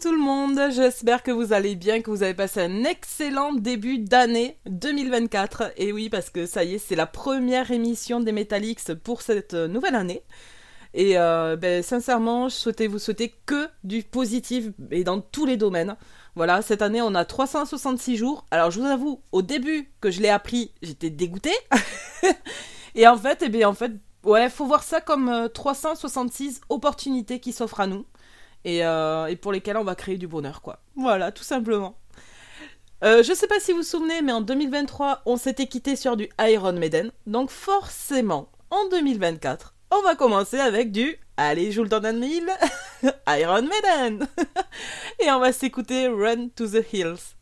Tout le monde, j'espère que vous allez bien, que vous avez passé un excellent début d'année 2024. Et oui, parce que ça y est, c'est la première émission des Metallics pour cette nouvelle année. Et euh, ben, sincèrement, je souhaitais vous souhaiter que du positif et dans tous les domaines. Voilà, cette année on a 366 jours. Alors je vous avoue, au début que je l'ai appris, j'étais dégoûtée. et en fait, eh bien, en fait, ouais, faut voir ça comme 366 euh, opportunités qui s'offrent à nous. Euh, et, pour lesquels on va créer du bonheur, quoi. Voilà, tout simplement. Euh, je sais pas si vous vous souvenez, mais en 2023, on s'était quitté sur du Iron Maiden. Donc forcément, en 2024, on va commencer avec du Allez, joue le temps Iron Maiden Et on va s'écouter Run to the Hills.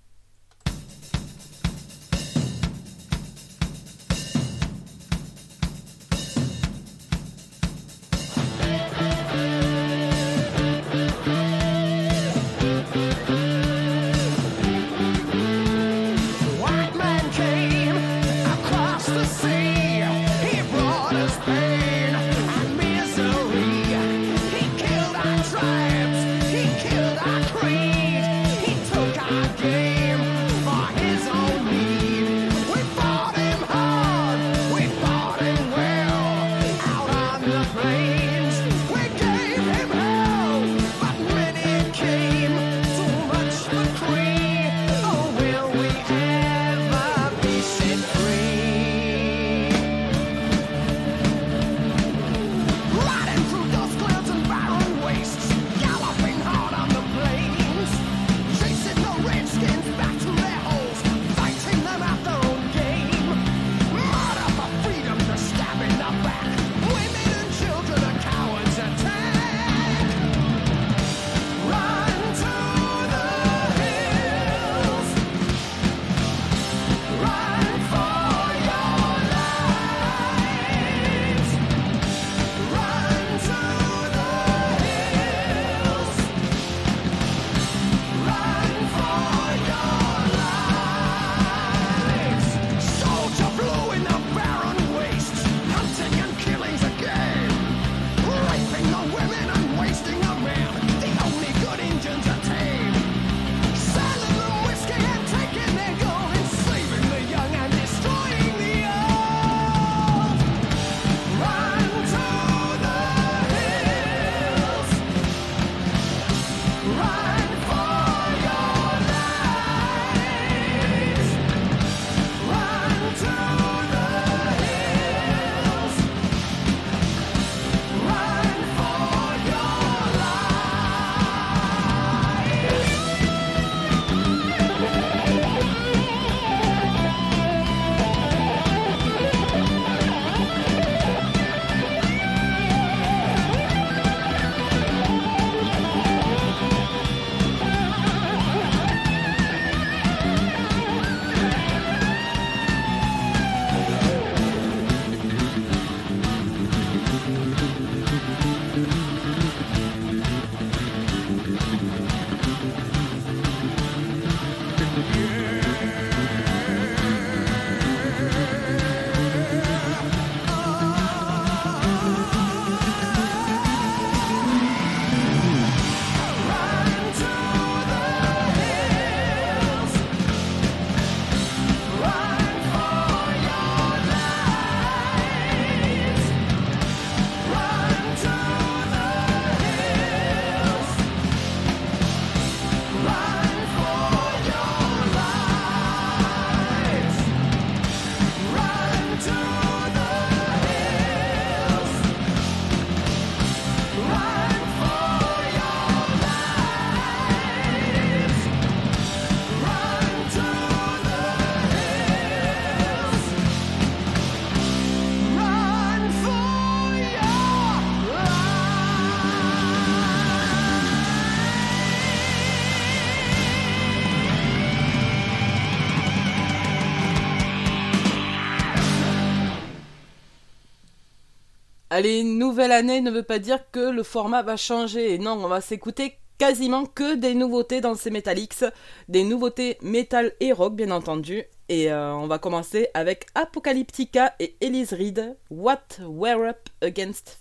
Allez, nouvelle année ne veut pas dire que le format va changer. Non, on va s'écouter quasiment que des nouveautés dans ces Metallics, des nouveautés metal et rock bien entendu. Et euh, on va commencer avec Apocalyptica et Elise Reed, What We're Up Against,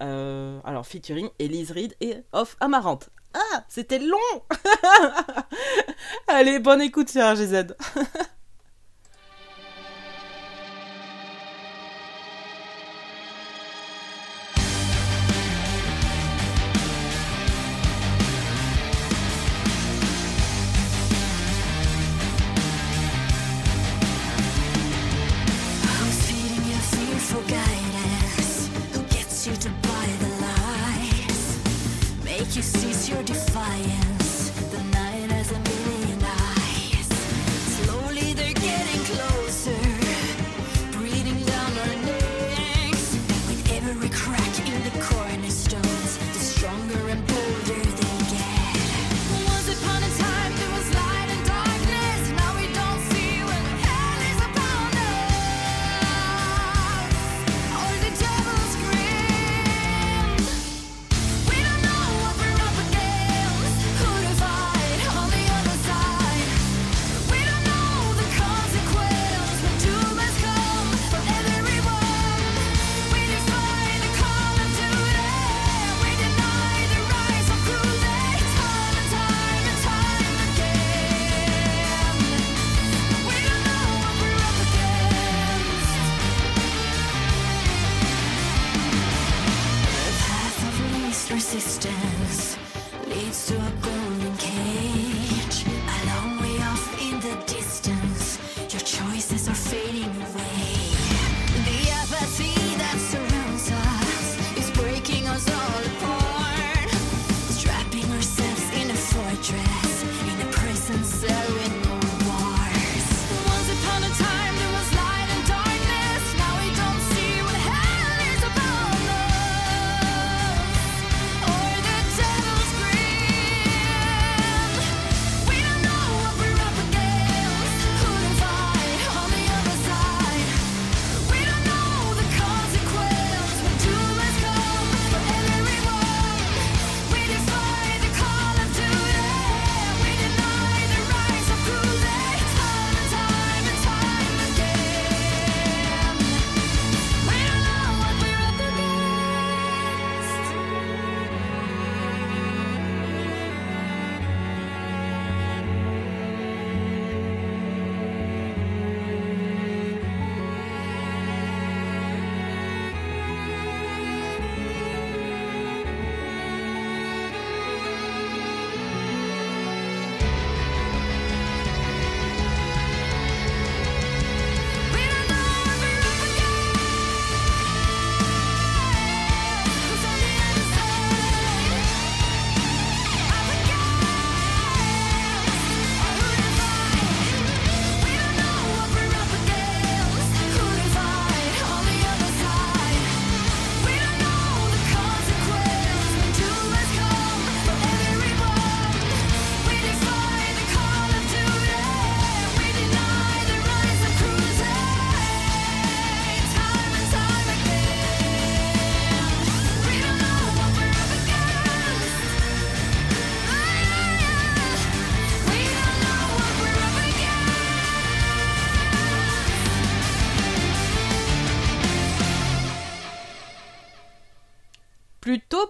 euh, alors featuring Elise Reed et Of Amaranth. Ah, c'était long Allez, bonne écoute sur RGZ. I am.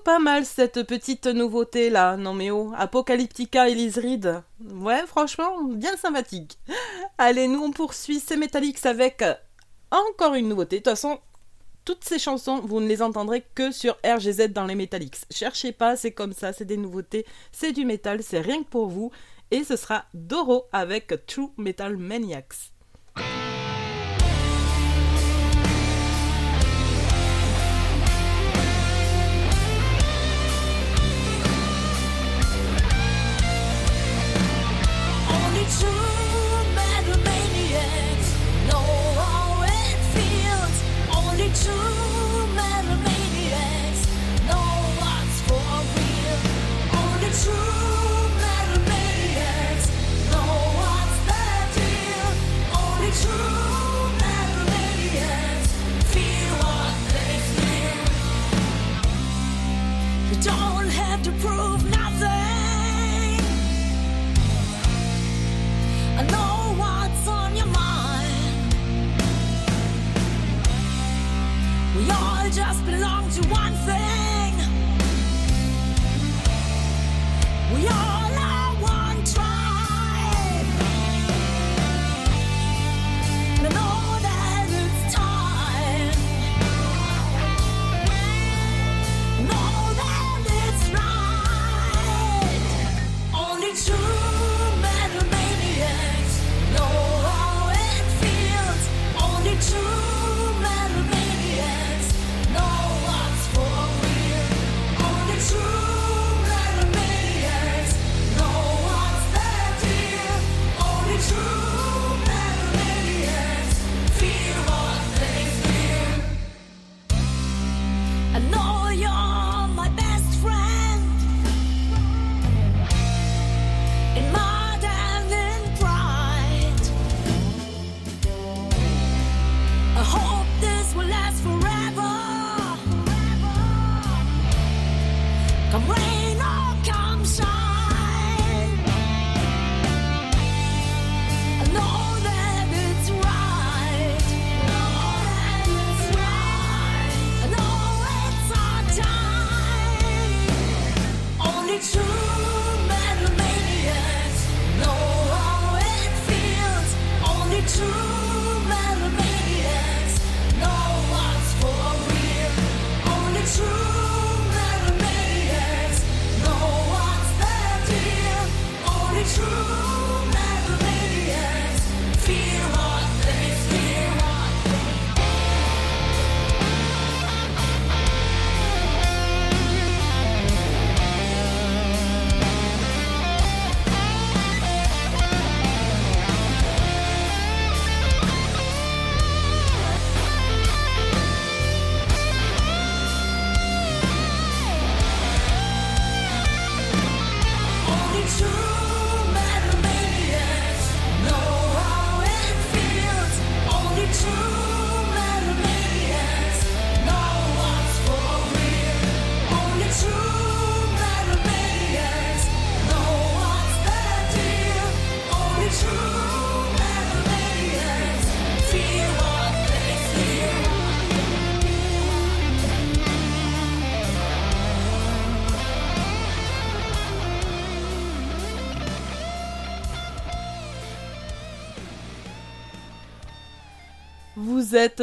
Pas mal cette petite nouveauté là, non mais oh, Apocalyptica Elise Reed. Ouais, franchement, bien sympathique. Allez, nous on poursuit ces Metallics avec encore une nouveauté. De toute façon, toutes ces chansons, vous ne les entendrez que sur RGZ dans les Metallics. Cherchez pas, c'est comme ça, c'est des nouveautés, c'est du métal, c'est rien que pour vous. Et ce sera Doro avec True Metal Maniacs. Just belong to one thing. Vous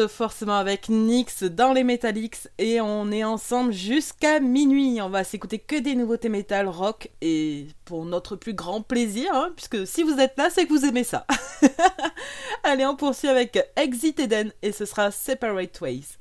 forcément avec Nix dans les Metallics et on est ensemble jusqu'à minuit. On va s'écouter que des nouveautés metal rock et pour notre plus grand plaisir, hein, puisque si vous êtes là, c'est que vous aimez ça. Allez, on poursuit avec Exit Eden et ce sera Separate Ways.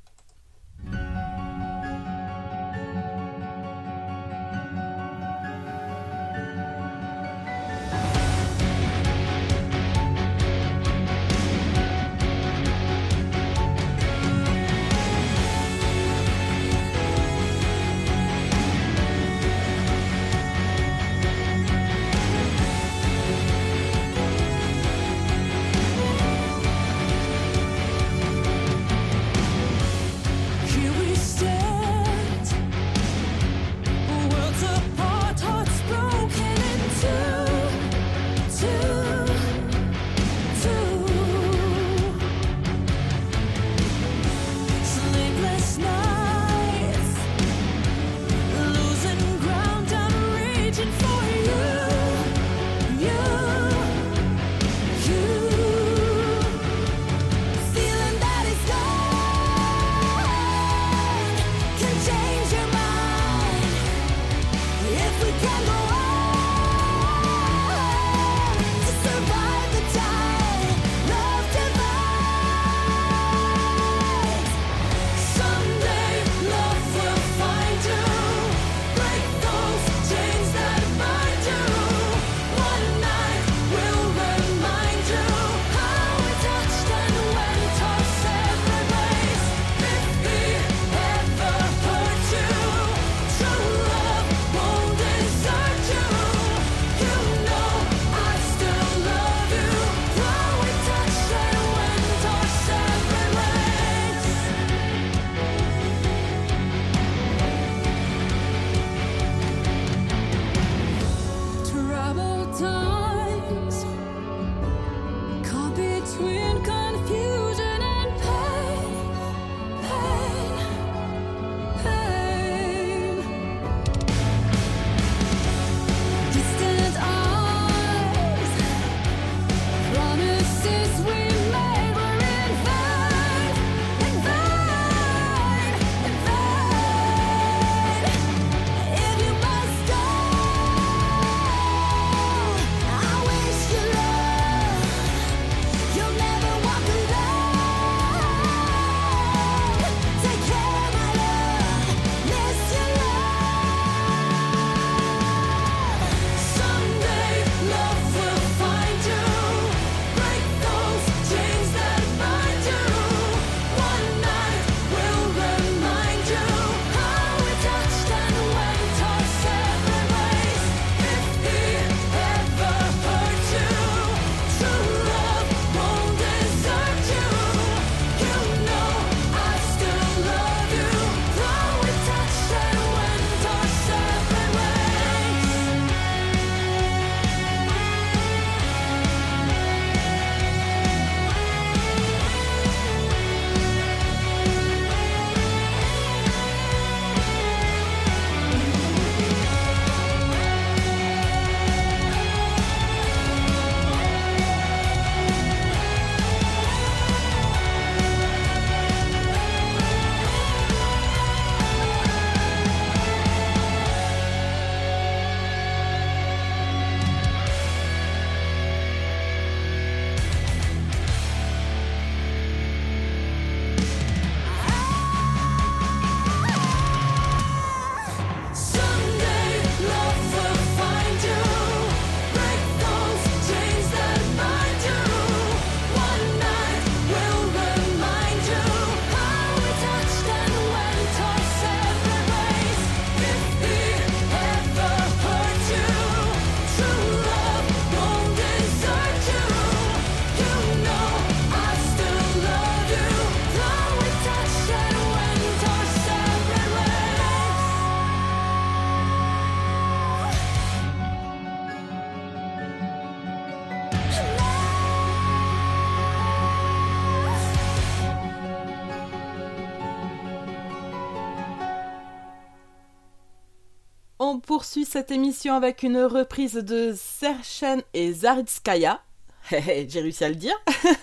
Cette émission avec une reprise de Serchen et Zaritskaya. J'ai réussi à le dire.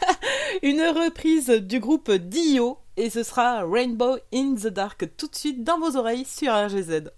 une reprise du groupe Dio et ce sera Rainbow in the Dark tout de suite dans vos oreilles sur RGZ.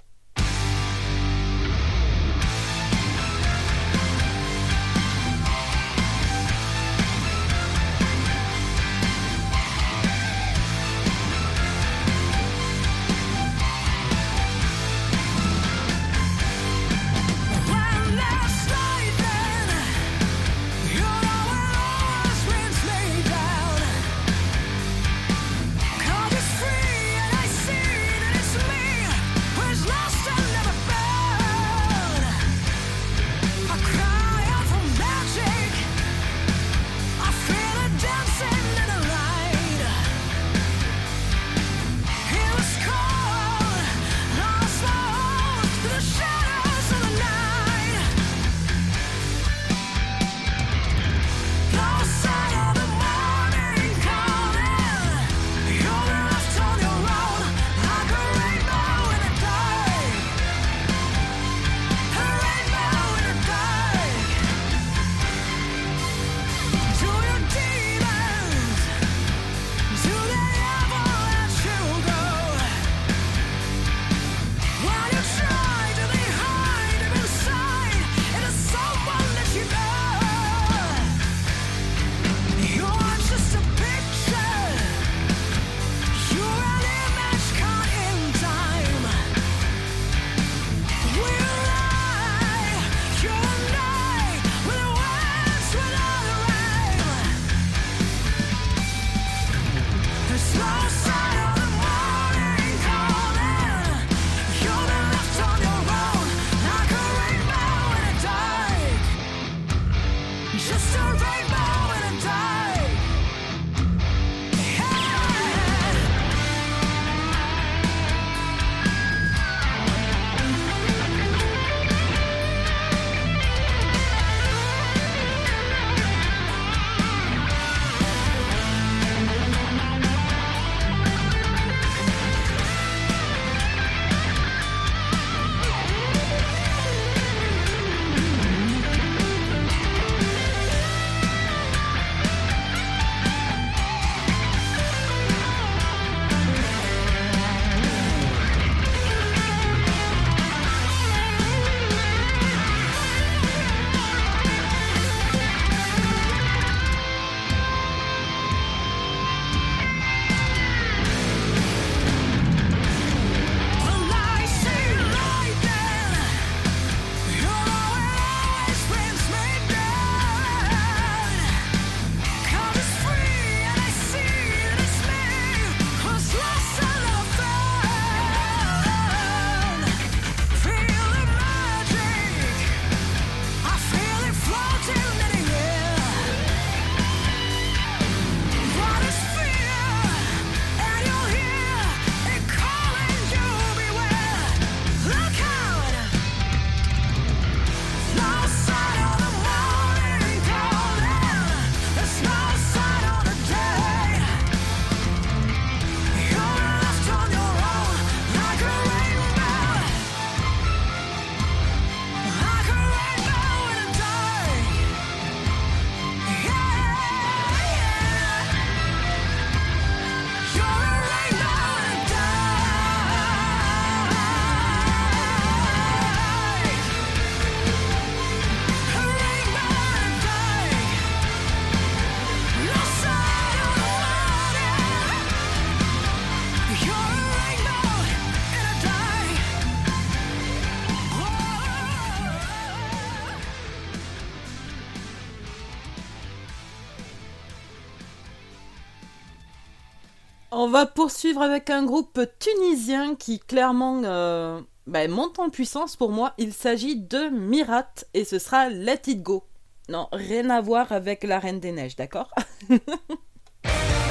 On va poursuivre avec un groupe tunisien qui clairement euh, bah, monte en puissance pour moi. Il s'agit de Mirat et ce sera Let It Go. Non, rien à voir avec la Reine des Neiges, d'accord?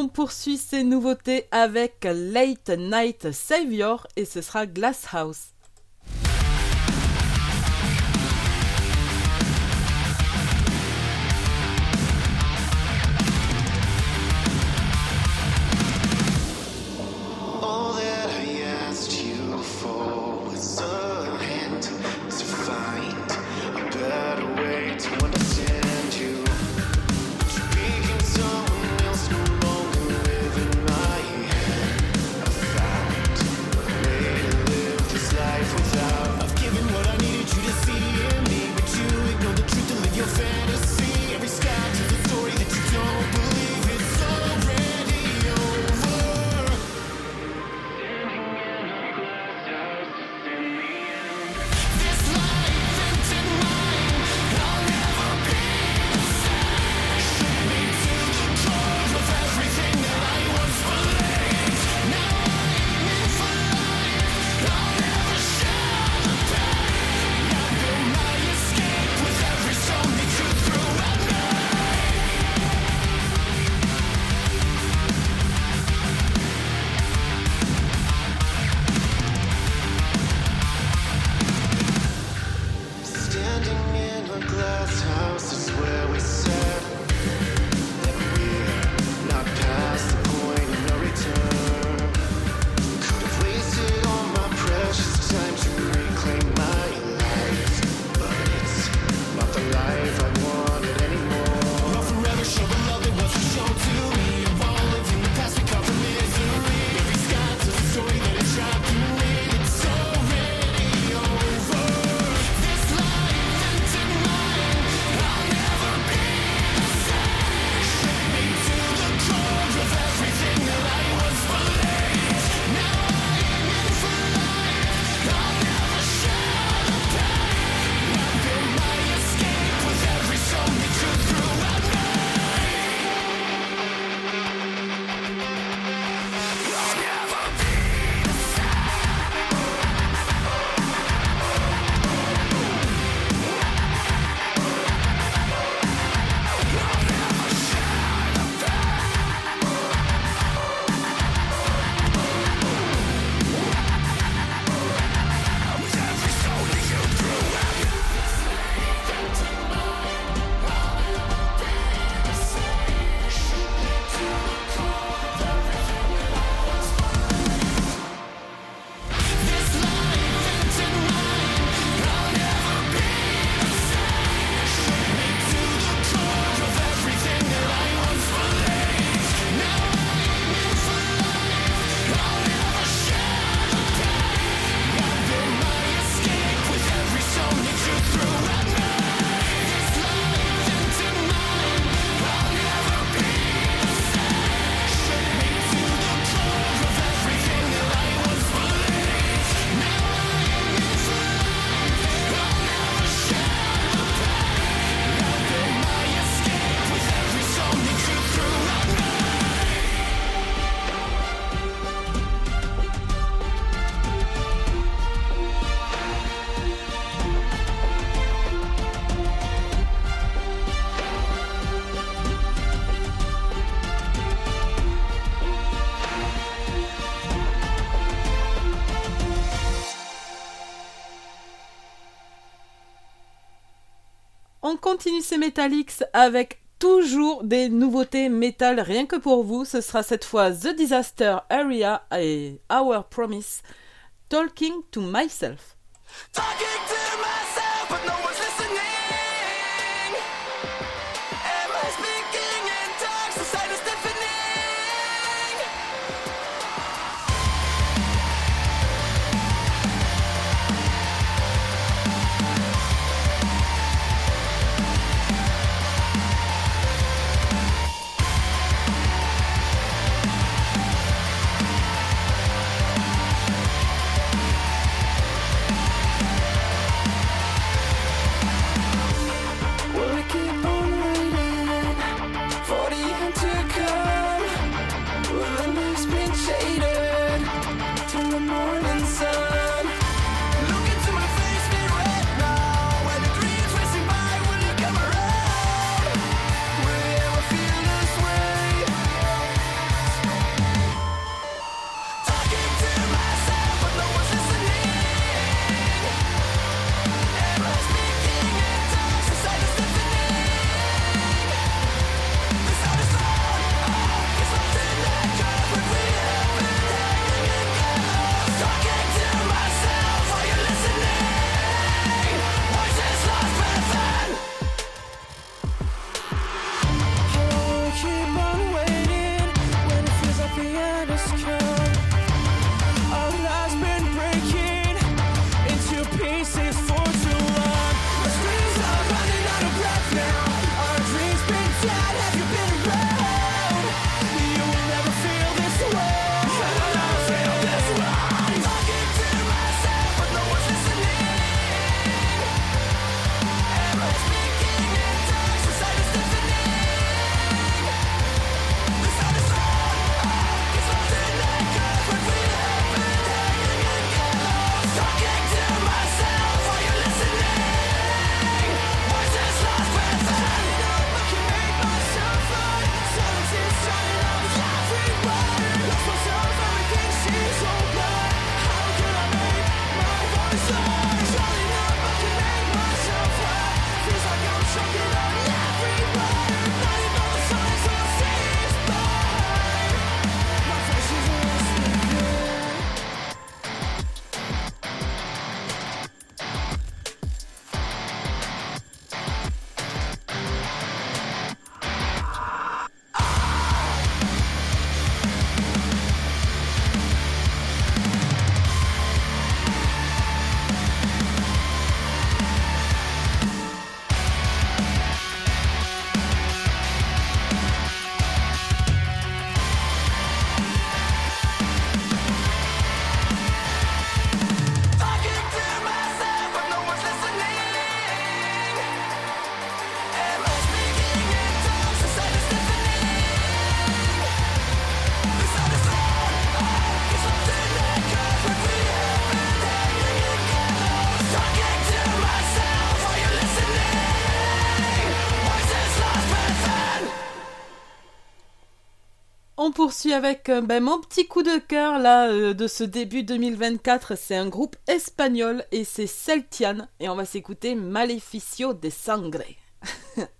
on poursuit ces nouveautés avec Late Night Savior et ce sera Glass House. continue ces Metallics avec toujours des nouveautés métal rien que pour vous. Ce sera cette fois The Disaster Area et Our Promise. Talking to myself. On poursuit avec euh, ben, mon petit coup de cœur là euh, de ce début 2024. C'est un groupe espagnol et c'est Celtian. Et on va s'écouter Maleficio de Sangre.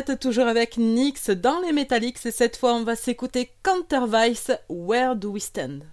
toujours avec Nyx dans les Metallics et cette fois on va s'écouter Countervice, Where Do We Stand?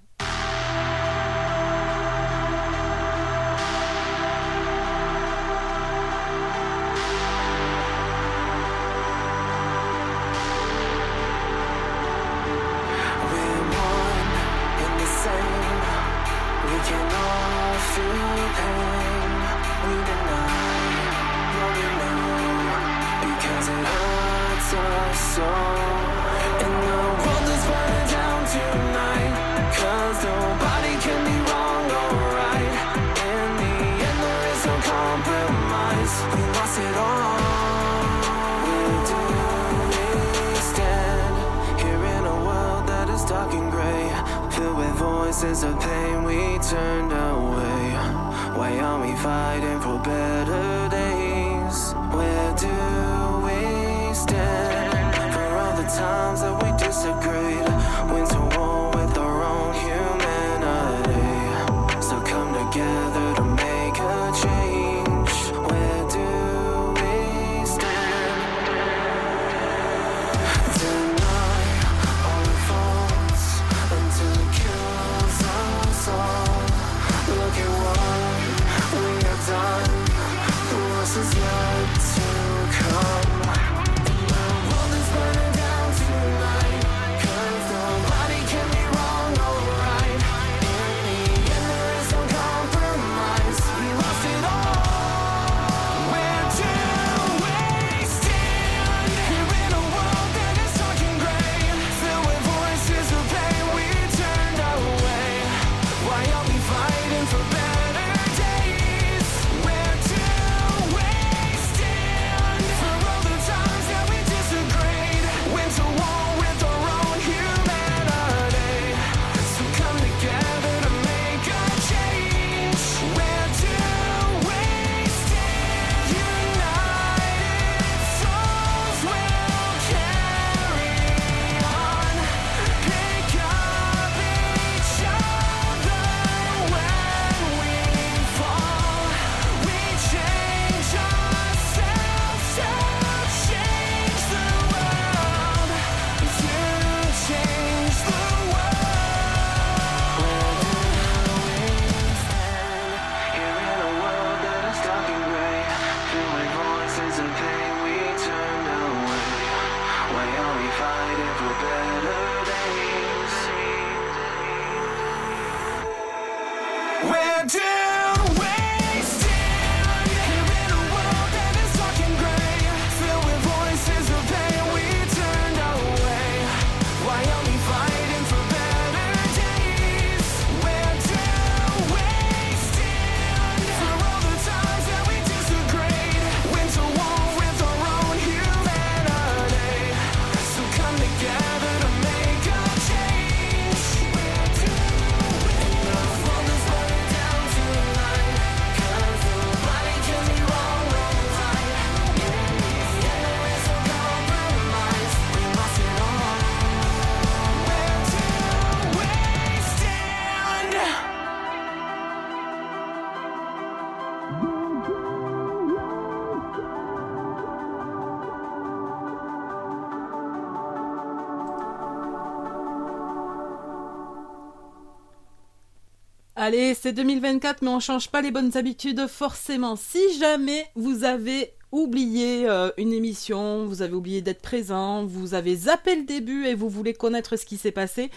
Allez, c'est 2024, mais on ne change pas les bonnes habitudes forcément. Si jamais vous avez oublié euh, une émission, vous avez oublié d'être présent, vous avez zappé le début et vous voulez connaître ce qui s'est passé,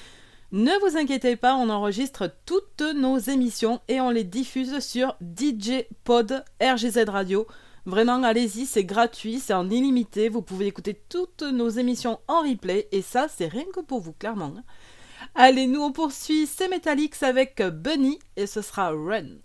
ne vous inquiétez pas, on enregistre toutes nos émissions et on les diffuse sur DJ Pod RGZ Radio. Vraiment, allez-y, c'est gratuit, c'est en illimité, vous pouvez écouter toutes nos émissions en replay et ça, c'est rien que pour vous, clairement. Hein. Allez, nous on poursuit, c'est Metallics avec Bunny et ce sera Run.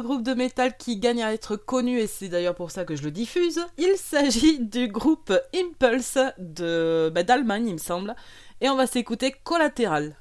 groupe de métal qui gagne à être connu, et c'est d'ailleurs pour ça que je le diffuse. Il s'agit du groupe Impulse de bah, d'Allemagne, il me semble. Et on va s'écouter Collatéral.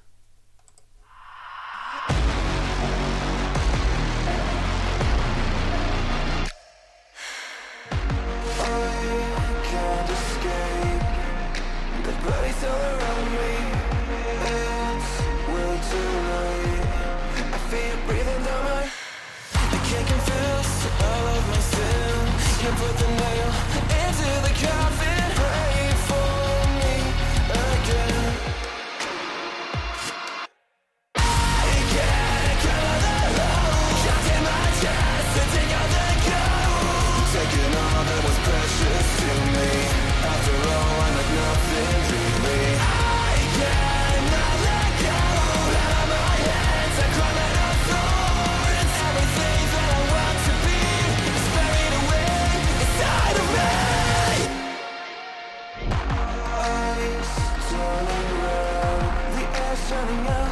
running out.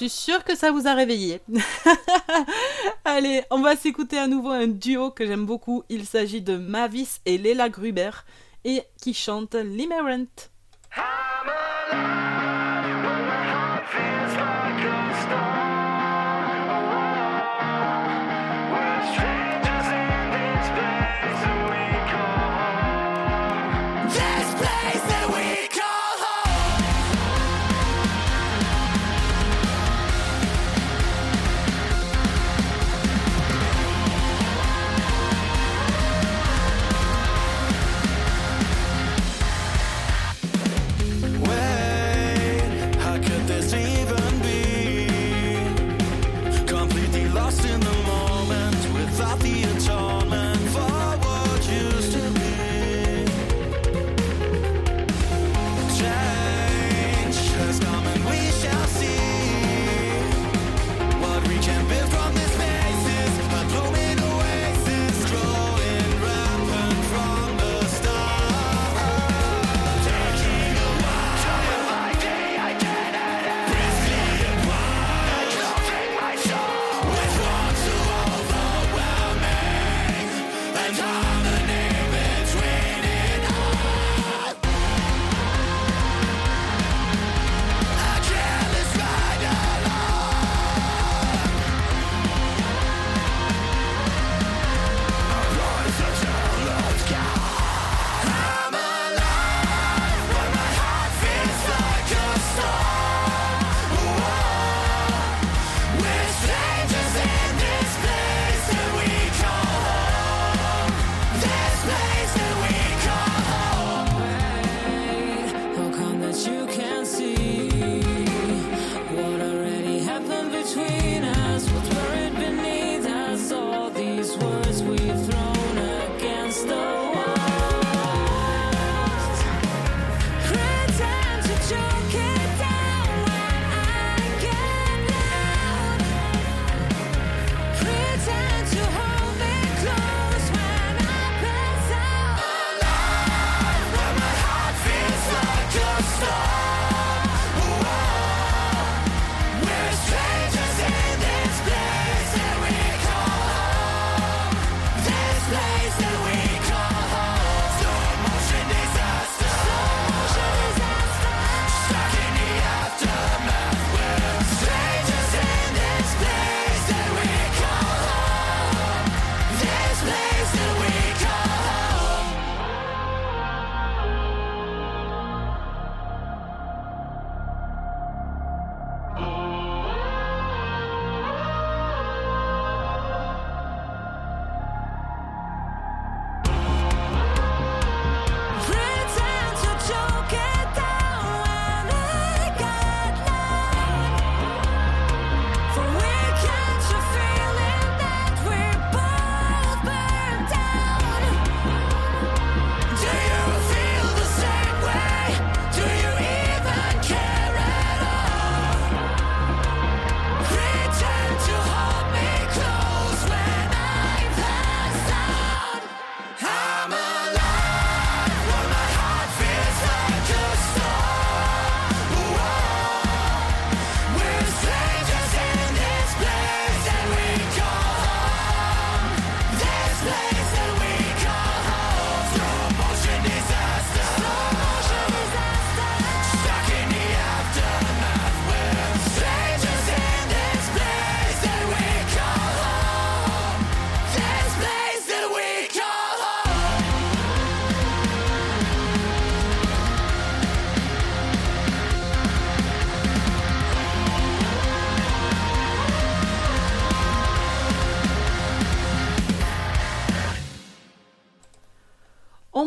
Je suis sûre que ça vous a réveillé. Allez, on va s'écouter à nouveau un duo que j'aime beaucoup. Il s'agit de Mavis et Leila Gruber et qui chante Limerent.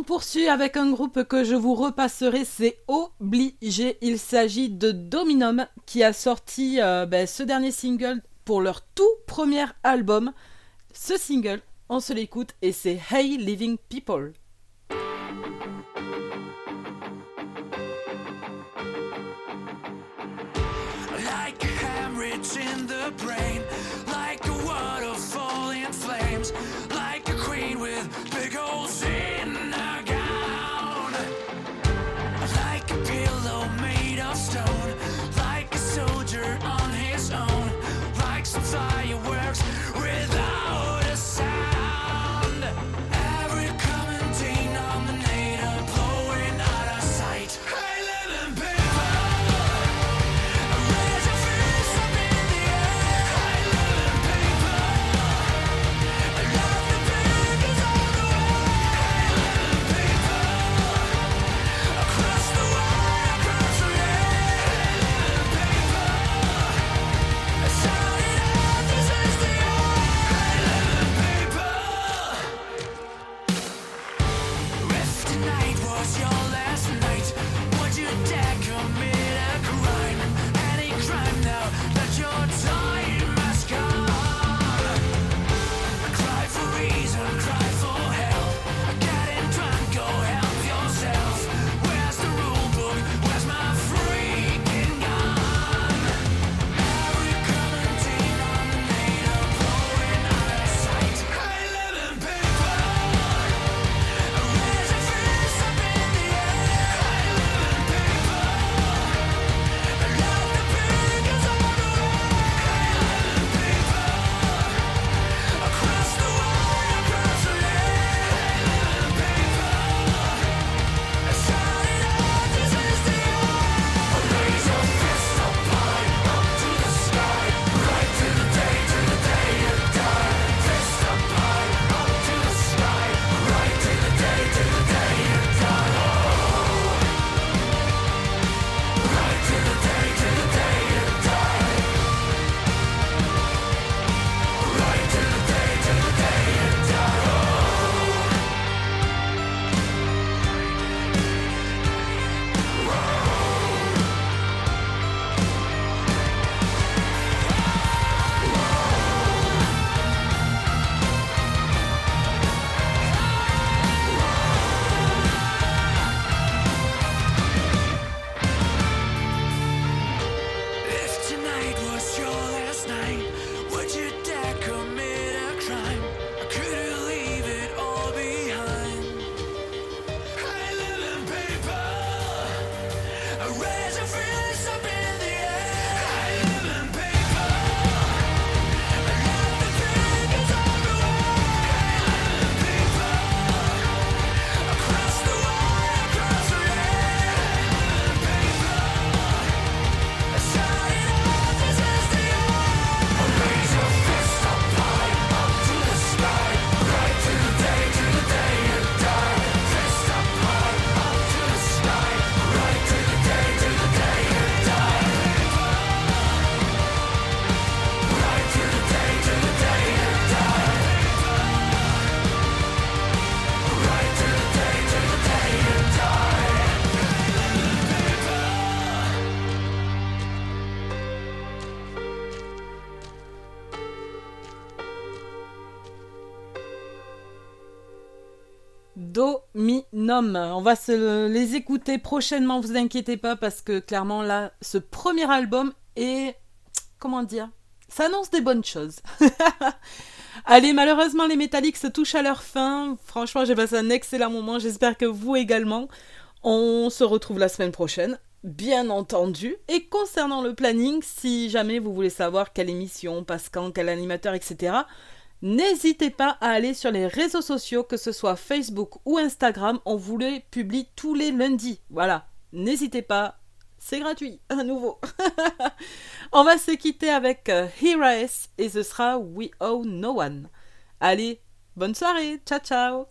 on poursuit avec un groupe que je vous repasserai, c'est obligé. Il s'agit de Dominum qui a sorti euh, ben, ce dernier single pour leur tout premier album. Ce single, on se l'écoute et c'est Hey Living People. On va se, les écouter prochainement, vous inquiétez pas, parce que clairement, là, ce premier album est. Comment dire Ça annonce des bonnes choses. Allez, malheureusement, les métalliques se touchent à leur fin. Franchement, j'ai passé un excellent moment. J'espère que vous également. On se retrouve la semaine prochaine, bien entendu. Et concernant le planning, si jamais vous voulez savoir quelle émission, passe quand, quel animateur, etc., N'hésitez pas à aller sur les réseaux sociaux, que ce soit Facebook ou Instagram. On vous les publie tous les lundis. Voilà. N'hésitez pas. C'est gratuit, à nouveau. on va se quitter avec euh, Here I et ce sera We owe No One. Allez, bonne soirée. Ciao, ciao.